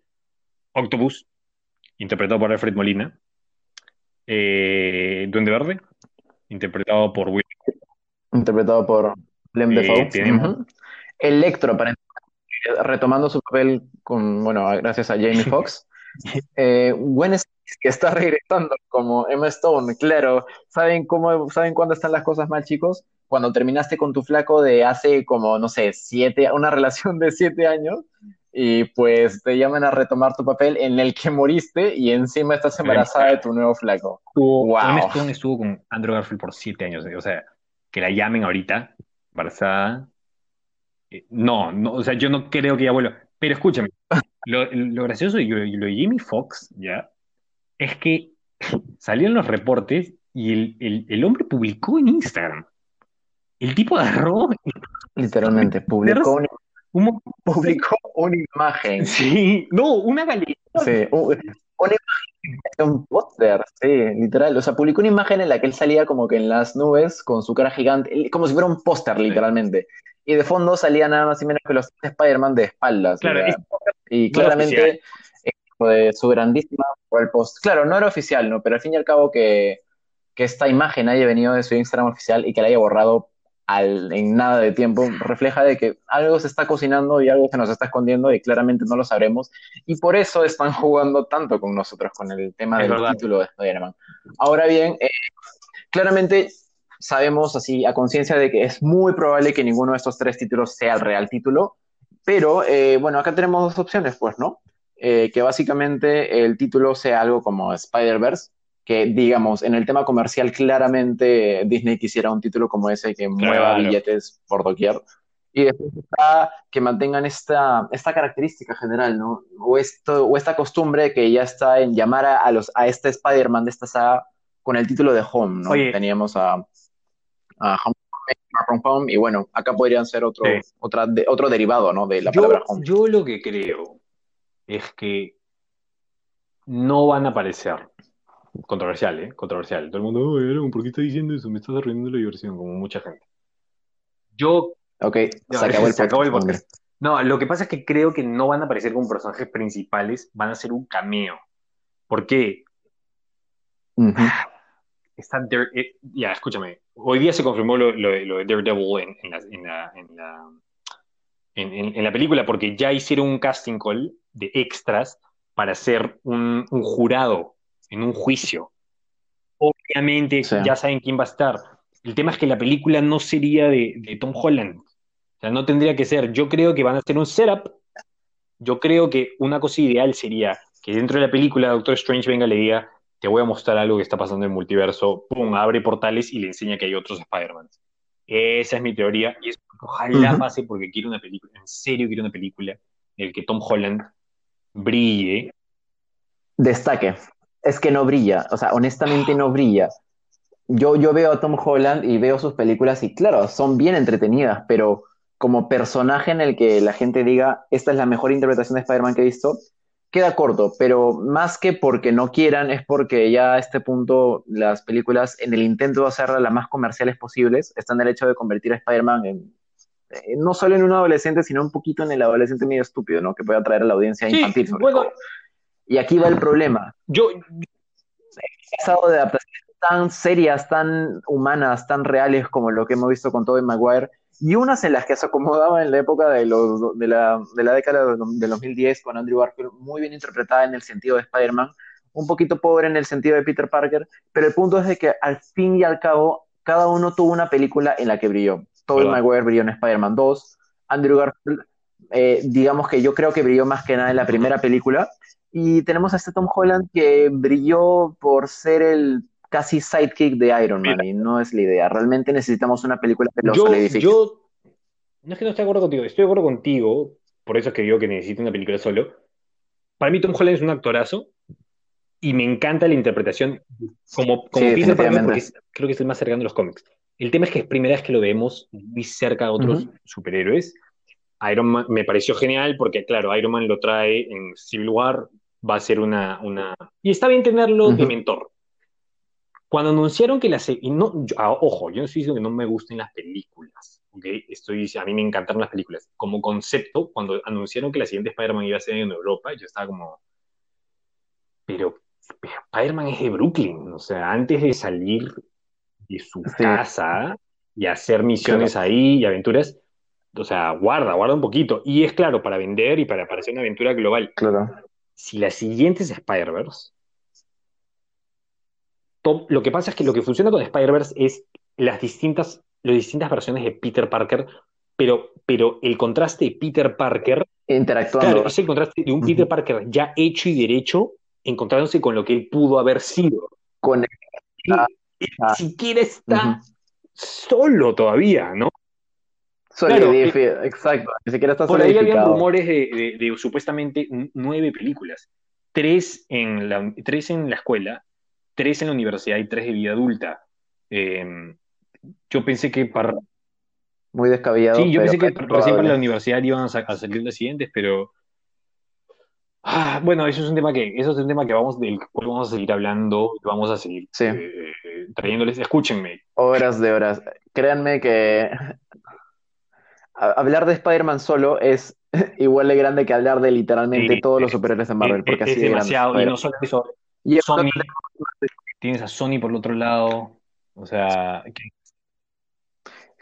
Octopus, interpretado por Alfred Molina. Eh, Duende Verde, interpretado por Will.
Interpretado por Lem eh, Defoe. Electro, retomando su papel con, bueno, gracias a Jamie Foxx. Eh, Gwen que está regresando como Emma Stone, claro. ¿Saben cómo, saben cuándo están las cosas mal, chicos? Cuando terminaste con tu flaco de hace como, no sé, siete, una relación de siete años, y pues te llaman a retomar tu papel en el que moriste y encima estás embarazada de tu nuevo flaco.
Emma Stone estuvo con Andrew Garfield por siete años, o sea, que la llamen ahorita, embarazada. Eh, no, no, o sea, yo no creo que ya vuelva. Pero escúchame, lo, gracioso de lo, de Jimmy Fox, ¿ya? Es que salieron los reportes y el, hombre publicó en Instagram. El tipo agarró.
Literalmente, publicó, una, publicó una imagen.
Sí, no, una galería.
Sí, una imagen, un póster, sí, literal. O sea, publicó una imagen en la que él salía como que en las nubes con su cara gigante, como si fuera un póster, literalmente y de fondo salía nada más y menos que los Spider-Man de espaldas.
Claro,
y claramente de su grandísima el post. Claro, no era oficial, ¿no? Pero al fin y al cabo que, esta imagen haya venido de su Instagram oficial y que la haya borrado al, en nada de tiempo, refleja de que algo se está cocinando y algo se nos está escondiendo y claramente no lo sabremos. Y por eso están jugando tanto con nosotros, con el tema del título de Spider-Man. Ahora bien, eh, claramente sabemos así a conciencia de que es muy probable que ninguno de estos tres títulos sea el real título, pero eh, bueno, acá tenemos dos opciones, pues, ¿no? Eh, que básicamente el título sea algo como Spider-Verse, que, digamos, en el tema comercial, claramente Disney quisiera un título como ese que mueva
Claro.
billetes por doquier. Y después está que mantengan esta, esta característica general, ¿no? O, esto, o esta costumbre que ya está en llamar a, a los, a este Spider-Man de esta saga con el título de Home, ¿no?
Oye.
Teníamos a, a Home Home, y bueno, acá podrían ser otro,
Sí.
otra, de- otro derivado, ¿no? De la
Yo,
palabra Home.
yo lo que creo es que no van a aparecer. Controversial, ¿eh? Controversial. Todo el mundo, "Ay, Aaron, ¿por qué estás diciendo eso? Me estás arruinando la diversión, como mucha gente. Yo,
Ok,
No,
se acabó el
se acabó el
podcast,
no, lo que pasa es que creo que no van a aparecer como personajes principales, van a ser un cameo. ¿Por qué?
Ujú.
Está Dare- eh, ya, escúchame. Hoy día se confirmó lo, lo de- lo de Daredevil en, en la, en, la, en, la, en- en- en la película, porque ya hicieron un casting call de extras para ser un, un jurado en un juicio. Obviamente
Sí.
ya saben quién va a estar. El tema es que la película no sería de, de Tom Holland. O sea, no tendría que ser. Yo creo que van a hacer un setup. Yo creo que una cosa ideal sería que dentro de la película Doctor Strange venga y le diga, te voy a mostrar algo que está pasando en el multiverso, pum, abre portales y le enseña que hay otros Spider-Man. Esa es mi teoría y es, ojalá pase porque quiero una película, en serio quiero una película en la que Tom Holland brille.
Destaque. Es que no brilla, o sea, honestamente no brilla. Yo, yo veo a Tom Holland y veo sus películas y claro, son bien entretenidas, pero como personaje en el que la gente diga, esta es la mejor interpretación de Spider-Man que he visto, queda corto, pero más que porque no quieran, es porque ya a este punto las películas, en el intento de hacerlas las más comerciales posibles, están en el hecho de convertir a Spider-Man en, no solo en un adolescente, sino un poquito en el adolescente medio estúpido, ¿no? Que puede atraer a la audiencia
Sí,
infantil, sobre
bueno.
todo. Y aquí va el problema
Yo,
pasado de adaptaciones tan serias, tan humanas, tan reales como lo que hemos visto con Tobey Maguire, y unas en las que se acomodaba en la época de, los, de, la, de la década de, del 2010 con Andrew Garfield, muy bien interpretada en el sentido de Spider-Man, un poquito pobre en el sentido de Peter Parker, pero el punto es de que al fin y al cabo, cada uno tuvo una película en la que brilló. Tobey. Maguire brilló en Spider-Man 2, Andrew Garfield, eh, digamos que yo creo que brilló más que nada en la primera película, y tenemos a este Tom Holland que brilló por ser el casi sidekick de Iron Man, y no es la idea. Realmente necesitamos una película que lo
yo,
solidifique.
yo, no es que no esté de acuerdo contigo, estoy de acuerdo contigo, por eso es que digo que necesito una película solo. Para mí Tom Holland es un actorazo y me encanta la interpretación como, como
Sí,
Peter Parker porque es- creo que estoy más cercano a los cómics. El tema es que es primera vez que lo vemos muy cerca de otros superhéroes. Iron Man me pareció genial porque, claro, Iron Man lo trae en Civil War, va a ser una... una... Y está bien tenerlo de
Ujú.
mentor. Cuando anunciaron que la se- y no, yo- ah, ojo, yo no estoy diciendo que no me gusten las películas, ¿ok? Estoy, a mí me encantaron las películas. Como concepto, cuando anunciaron que la siguiente Spider-Man iba a ser en Europa, yo estaba como, pero, pero Spider-Man es de Brooklyn, o sea, antes de salir de su
Sí.
casa y hacer misiones ahí y aventuras, o sea, guarda, guarda un poquito. Y es claro, para vender y para parecer una aventura global.
Claro.
Si la siguiente es Spider-Verse, to- lo que pasa es que lo que funciona con Spider-Verse es las distintas, las distintas versiones de Peter Parker, pero, pero el contraste de Peter Parker,
Interactuando.
claro, es el contraste de un. Peter Parker ya hecho y derecho, encontrándose con lo que él pudo haber sido.
Con Ah,
y
ah.
ni siquiera está solo todavía, ¿no?
solidifi- Exacto. Ni siquiera está
Por ahí habían rumores de, de- de supuestamente nueve películas. Tres en la, tres en la escuela, tres en la universidad y tres de vida adulta. Eh, yo pensé que para,
Muy descabellado.
sí, yo pensé que recién para la universidad iban a, sa- a salir las siguientes, pero ah, bueno, eso es un tema que, eso es un tema que vamos, del cual vamos a seguir hablando, vamos a seguir
Sí.
eh, trayéndoles. Escúchenme,
Horas de horas. Créanme que hablar de Spider-Man solo es igual de grande que hablar de literalmente todos los
es-
superhéroes de Marvel,
es,
porque
es
así de grande
demasiado, y no solo eso,
Y eso
Sony, tienes a Sony por el otro lado, o sea, que-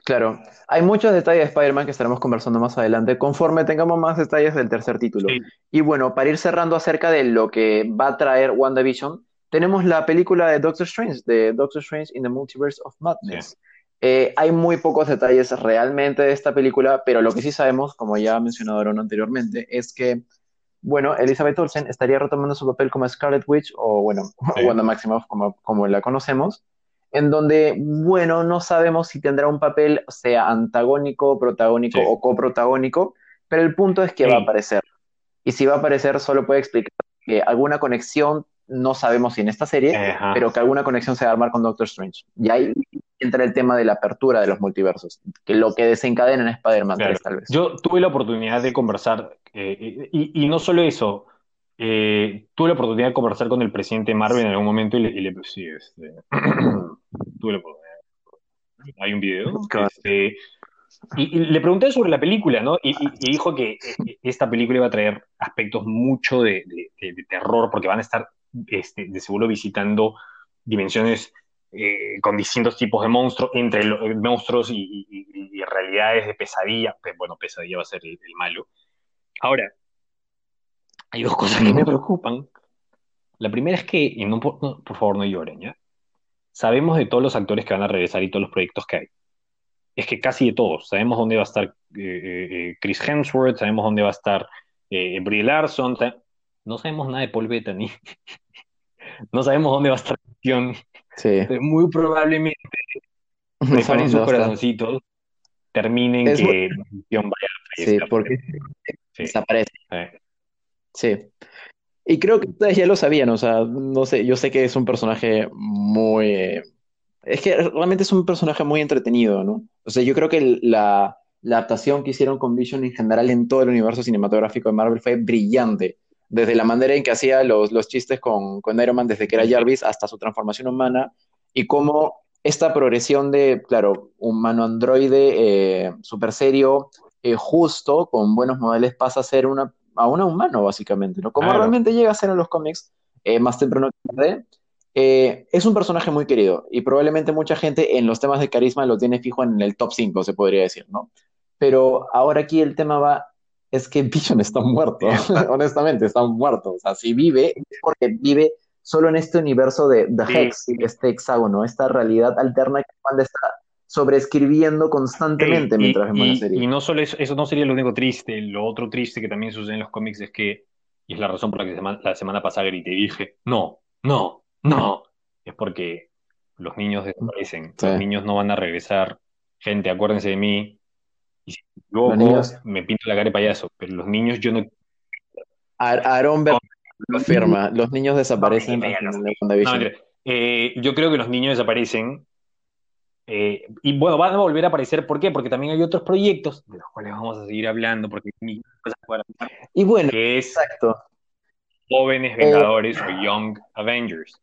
Claro, hay muchos detalles de Spider-Man que estaremos conversando más adelante conforme tengamos más detalles del tercer título.
sí,
Y bueno, para ir cerrando acerca de lo que va a traer WandaVision, tenemos la película de Doctor Strange, de Doctor Strange in the Multiverse of Madness. Eh, hay muy pocos detalles realmente de esta película, pero lo que sí sabemos, como ya Aaron anteriormente, es que bueno, Elizabeth Olsen estaría retomando su papel como Scarlet Witch o, bueno,
Sí.
Wanda Maximoff como, como la conocemos, en donde, bueno, no sabemos si tendrá un papel, sea antagónico, protagónico
Sí.
o coprotagónico, pero el punto es que va a aparecer. Y si va a aparecer, solo puede explicar que alguna conexión, no sabemos si en esta serie,
Ajá.
pero que alguna conexión se va a armar con Doctor Strange. Y ahí entra el tema de la apertura de los multiversos, que lo que desencadena en Spider-Man
Claro.
3, tal vez.
Yo tuve la oportunidad de conversar, eh, y, y no solo eso, eh, tuve la oportunidad de conversar con el presidente Marvel en algún momento y le, y le- sí, este, tuve la oportunidad. Hay un video.
Claro.
este, y, y le pregunté sobre la película, ¿no? Y, dijo que eh, esta película iba a traer aspectos mucho de- de terror, porque van a estar este, de seguro visitando dimensiones eh, con distintos tipos de monstruos, entre eh, monstruos y, realidades de pesadilla. Pe- Bueno, pesadilla va a ser el, malo. Ahora, hay dos cosas que me preocupan. La primera es que, y no, no, por favor no lloren, ¿ya? Sabemos de todos los actores que van a regresar y todos los proyectos que hay. Es que casi de todos. Sabemos dónde va a estar eh, Chris Hemsworth, sabemos dónde va a estar eh, Brie Larson. No sabemos nada de Paul Bettany. no sabemos dónde va a estar John.
Sí.
Muy probablemente preparen sus corazoncitos, terminen
Es
que John vaya a
Sí, porque
Sí,
desaparece.
eh,
Sí. Y creo que ustedes ya lo sabían, o sea, no sé, yo sé que es un personaje muy... eh, es que realmente es un personaje muy entretenido, ¿no? O sea, yo creo que la adaptación que hicieron con Vision en general en todo el universo cinematográfico de Marvel fue brillante. Desde la manera en que hacía los, los chistes con, con Iron Man desde que era Jarvis hasta su transformación humana y cómo esta progresión de, claro, humano androide, eh, súper serio, eh, justo, con buenos modales, pasa a ser una, a una humano, básicamente, ¿no? Como
Claro.
realmente llega a ser en los cómics, eh, más temprano que tarde. Eh, es un personaje muy querido y probablemente mucha gente en los temas de carisma lo tiene fijo en el top 5, se podría decir, ¿no? Pero ahora aquí el tema va, es que Vision está muerto, honestamente, está muerto. O sea, si vive, es porque vive solo en este universo de The
Sí,
Hex, este hexágono, esta realidad alterna que Wanda está sobreescribiendo constantemente
y,
mientras vemos la serie.
y no solo eso, eso no sería lo único triste, lo otro triste que también sucede en los cómics es que, y es la razón por la que la semana pasada grité y dije, no, no, no, es porque los niños desaparecen,
Sí.
los niños no van a regresar, gente, acuérdense de mí, y si
Los niños-
me pinto la cara de payaso, pero los niños yo no...
Ar- Aaron Ver lo afirma, los niños desaparecen
No. Eh, yo creo que los niños desaparecen. eh, y bueno, van a volver a aparecer. ¿Por qué? Porque también hay otros proyectos de los cuales vamos a seguir hablando, porque cosas
Y bueno,
que es
exacto.
Jóvenes Vengadores o Young Avengers.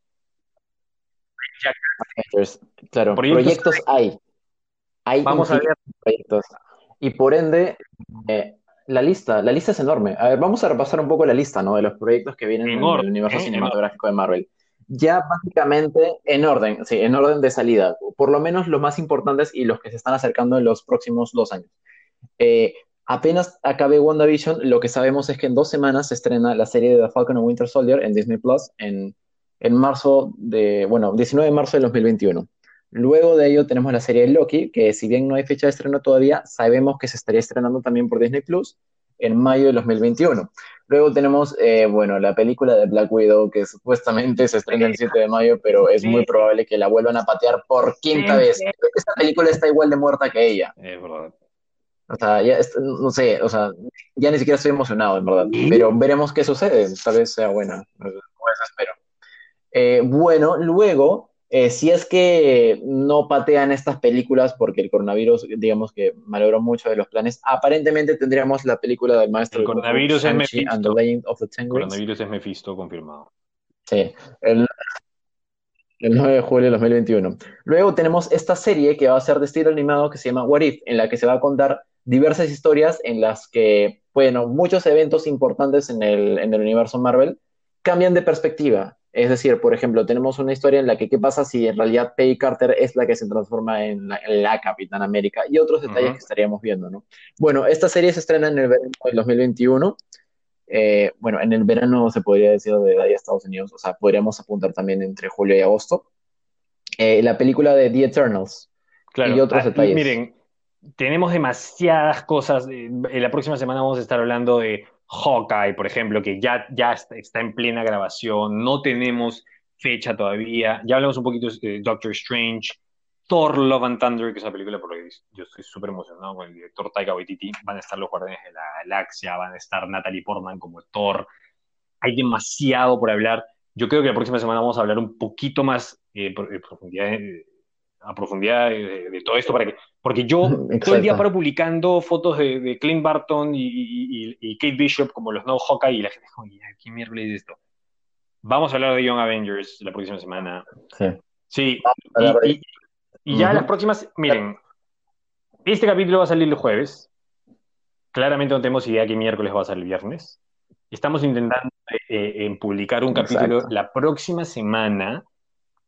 Avengers, Claro,
Proyectos
proyectos hay. Hay
Vamos a
infinitos proyectos. Y por ende, eh, la lista, la lista es enorme. A ver, vamos a repasar un poco la lista, ¿no? De los proyectos que vienen
En
en,
orden,
el universo
¿eh?
Cinematográfico de Marvel. Ya básicamente en orden, sí, en orden de salida. Por lo menos los más importantes y los que se están acercando en los próximos dos años. Eh, apenas acabe WandaVision, lo que sabemos es que en dos semanas se estrena la serie de The Falcon and Winter Soldier en Disney Plus en, en marzo de, bueno, 19 de marzo de 2021. Luego de ello tenemos la serie de Loki, que si bien no hay fecha de estreno todavía, sabemos que se estaría estrenando también por Disney Plus en mayo de 2021. Luego tenemos, eh, bueno, la película de Black Widow, que supuestamente se estrena el 7 de mayo, pero es muy probable que la vuelvan a patear por quinta vez. Esta película está igual de muerta que ella.
Es verdad.
O sea, ya, no sé, o sea, ya ni siquiera estoy emocionado, en verdad. Pero veremos qué sucede. Tal vez sea buena. Pues espero. Eh, bueno, luego, eh, si es que no patean estas películas porque el coronavirus, digamos que malogró mucho de los planes, aparentemente tendríamos la película del maestro
El coronavirus es Mephisto. El coronavirus es Mephisto confirmado.
Sí, el, el 9 de julio de 2021. Luego tenemos esta serie que va a ser de estilo animado que se llama What If, en la que se va a contar diversas historias en las que, bueno, muchos eventos importantes en el, en el universo Marvel cambian de perspectiva. Es decir, por ejemplo, tenemos una historia en la que qué pasa si en realidad Peggy Carter es la que se transforma en la, en la Capitán América y otros detalles que estaríamos viendo, ¿no? Bueno, esta serie se estrena en el verano del 2021. Eh, bueno, en el verano se podría decir de ahí a Estados Unidos, o sea, podríamos apuntar también entre julio y agosto. Eh, la película de The Eternals.
Claro.
Y otros
Ah,
detalles.
Miren, tenemos demasiadas cosas. Eh, En la próxima semana vamos a estar hablando de Hawkeye, por ejemplo, que ya, ya está, en plena grabación, no tenemos fecha todavía. Ya hablamos un poquito de Doctor Strange, Thor Love and Thunder, que es una película por la que yo estoy súper emocionado con el director Taika Waititi. Van a estar los Guardianes de la Galaxia, van a estar Natalie Portman como Thor. Hay demasiado por hablar. Yo creo que la próxima semana vamos a hablar un poquito más eh, profundidad, eh, a profundidad de, todo esto, para que, porque yo todo el día paro publicando fotos de, de Clint Barton y, Kate Bishop como los no Hawkeye y la gente dice, ¿qué miércoles es esto? Vamos a hablar de Young Avengers la próxima semana. Sí. Sí, y, ya las próximas, miren, este capítulo va a salir el jueves. Claramente no tenemos idea qué miércoles va a salir el viernes. Estamos intentando eh, en publicar un capítulo la próxima semana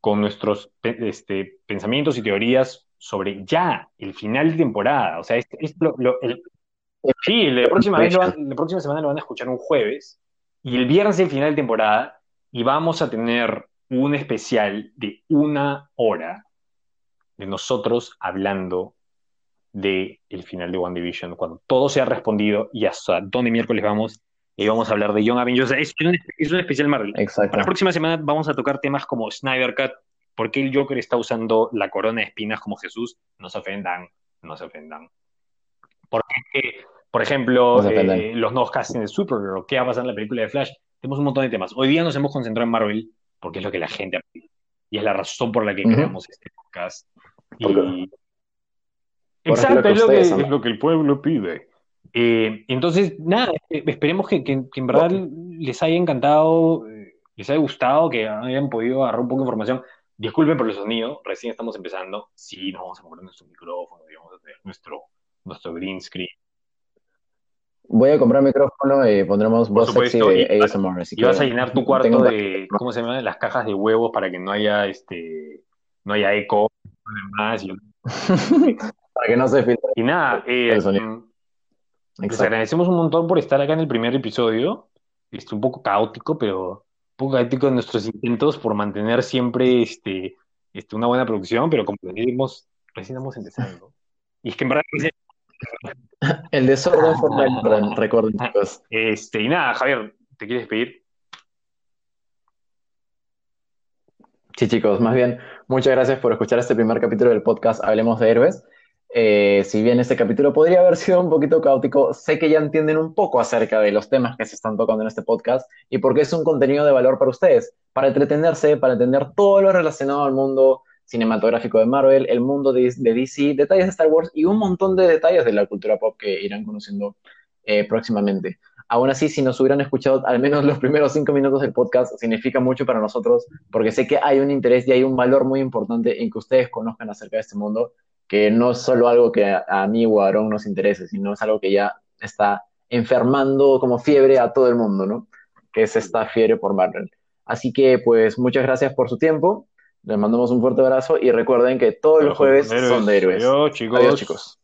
con nuestros este, pensamientos y teorías sobre ya el final de temporada. O sea, es, el, sí, la próxima, vez la próxima semana lo van a escuchar un jueves y el viernes el final de temporada y vamos a tener un especial de una hora de nosotros hablando de el final de One Division, cuando todo se ha respondido y hasta dónde miércoles vamos y vamos a hablar de Young Avengers. Es un, es un especial Marvel. Exacto. Para la próxima semana vamos a tocar temas como Snyder Cut, por qué el Joker está usando la corona de espinas como Jesús. No se ofendan, no se ofendan. Porque, por ejemplo, eh, los nuevos castings de Supergirl, qué va a pasar en la película de Flash. Tenemos un montón de temas. Hoy día nos hemos concentrado en Marvel porque es lo que la gente pide. Y es la razón por la que creamos este podcast. Exacto, es lo, que, es lo que el pueblo pide. Eh, entonces, nada, eh, esperemos que, en verdad les haya encantado, eh, les haya gustado, que hayan podido agarrar un poco de información. Disculpen por el sonido, recién estamos empezando. Sí, nos vamos a poner nuestro micrófono, vamos a tener nuestro, nuestro green screen.
Voy a comprar micrófono y pondremos voz sexy de ASMR.
y vas a llenar tu cuarto de, ¿cómo se llama? Las cajas de huevos para que no haya, este, no haya eco.
para que no se filtre.
Y nada, eh, les agradecemos un montón por estar acá en el primer episodio. Es un poco caótico, pero un poco caótico en nuestros intentos por mantener siempre este, este, una buena producción, pero como decimos, recién estamos empezando. Y es que en verdad...
El desorden forma el recuerden, chicos.
Este, y nada, Javier, ¿te quieres despedir?
Sí, chicos, más bien, muchas gracias por escuchar este primer capítulo del podcast Hablemos de Héroes. Eh, si bien este capítulo podría haber sido un poquito caótico, sé que ya entienden un poco acerca de los temas que se están tocando en este podcast y porque es un contenido de valor para ustedes, para entretenerse, para entender todo lo relacionado al mundo cinematográfico de Marvel, el mundo de, DC, detalles de Star Wars y un montón de detalles de la cultura pop que irán conociendo eh, próximamente. Aún así, si nos hubieran escuchado al menos los primeros cinco minutos del podcast, significa mucho para nosotros, porque sé que hay un interés y hay un valor muy importante en que ustedes conozcan acerca de este mundo que no es solo algo que a, mí o a Aaron nos interese, sino es algo que ya está enfermando como fiebre a todo el mundo, ¿no? Que es esta fiebre por Marvel. Así que, pues, muchas gracias por su tiempo. Les mandamos un fuerte abrazo y recuerden que todos los jueves son de héroes.
Adiós, chicos. Adiós, chicos.